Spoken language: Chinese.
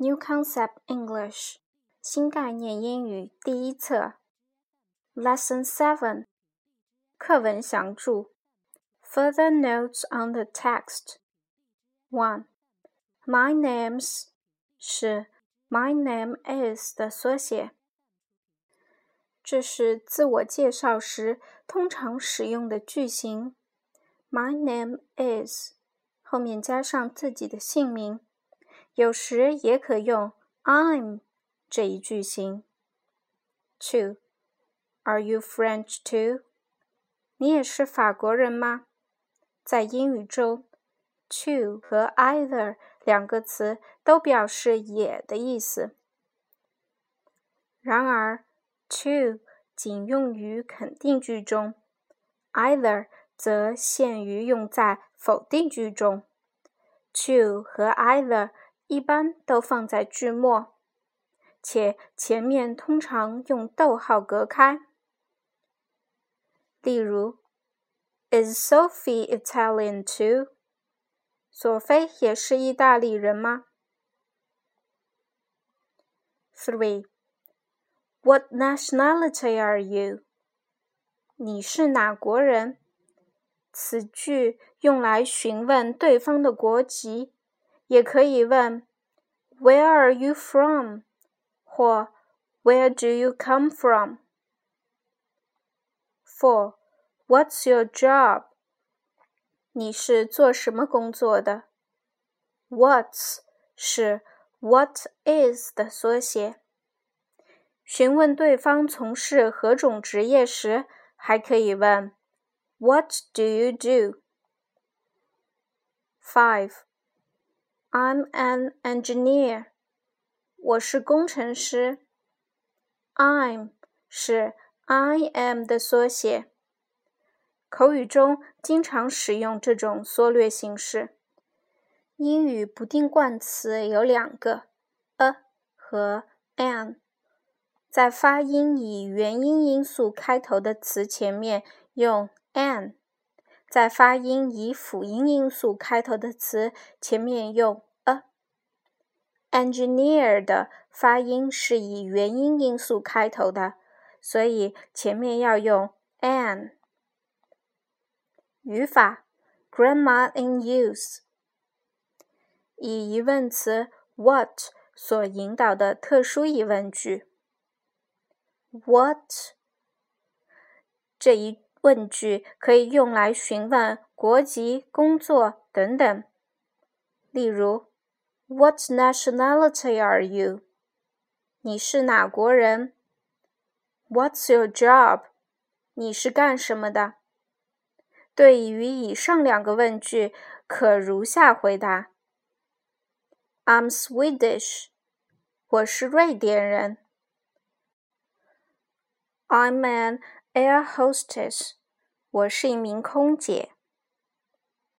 New Concept English 新概念英语第一册 Lesson Seven 课文详注 Further notes on the text One My name's 是 My name is 的缩写，这是自我介绍时通常使用的句型。My name is 后面加上自己的姓名。有时也可用 I'm 这一句型。Two, Are you French too？你也是法国人吗？在英语中，to 和 either 两个词都表示也的意思。然而，to 仅用于肯定句中，either 则限于用在否定句中。to 和 either 一般都放在句末，且前面通常用逗号隔开。例如，Is Sophie Italian too？索菲也是意大利人吗？Three. What nationality are you？你是哪国人？此句用来询问对方的国籍。也可以问 "Where are you from?" 或 "Where do you come from?" Four, What's your job? 你是做什么工作的？What's 是 What is 的缩写。询问对方从事何种职业时，还可以问 What do you do? Five. I'm an engineer. 我是工程师。I'm 是 I am 的缩写。口语中经常使用这种缩略形式。英语不定冠词有两个，a 和 an。在发音以元音因素开头的词前面用 an。在发音以辅音因素开头的词前面用 a。engineer 的发音是以元音因素开头的，所以前面要用 an。语法：grandma in use 以疑问词 what 所引导的特殊疑问句。What 这一问句可以用来询问国籍、工作等等。例如，What nationality are you？你是哪国人？What's your job？你是干什么的？对于以上两个问句，可如下回答：I'm Swedish。我是瑞典人。I'm an air hostess。我是一名空姐。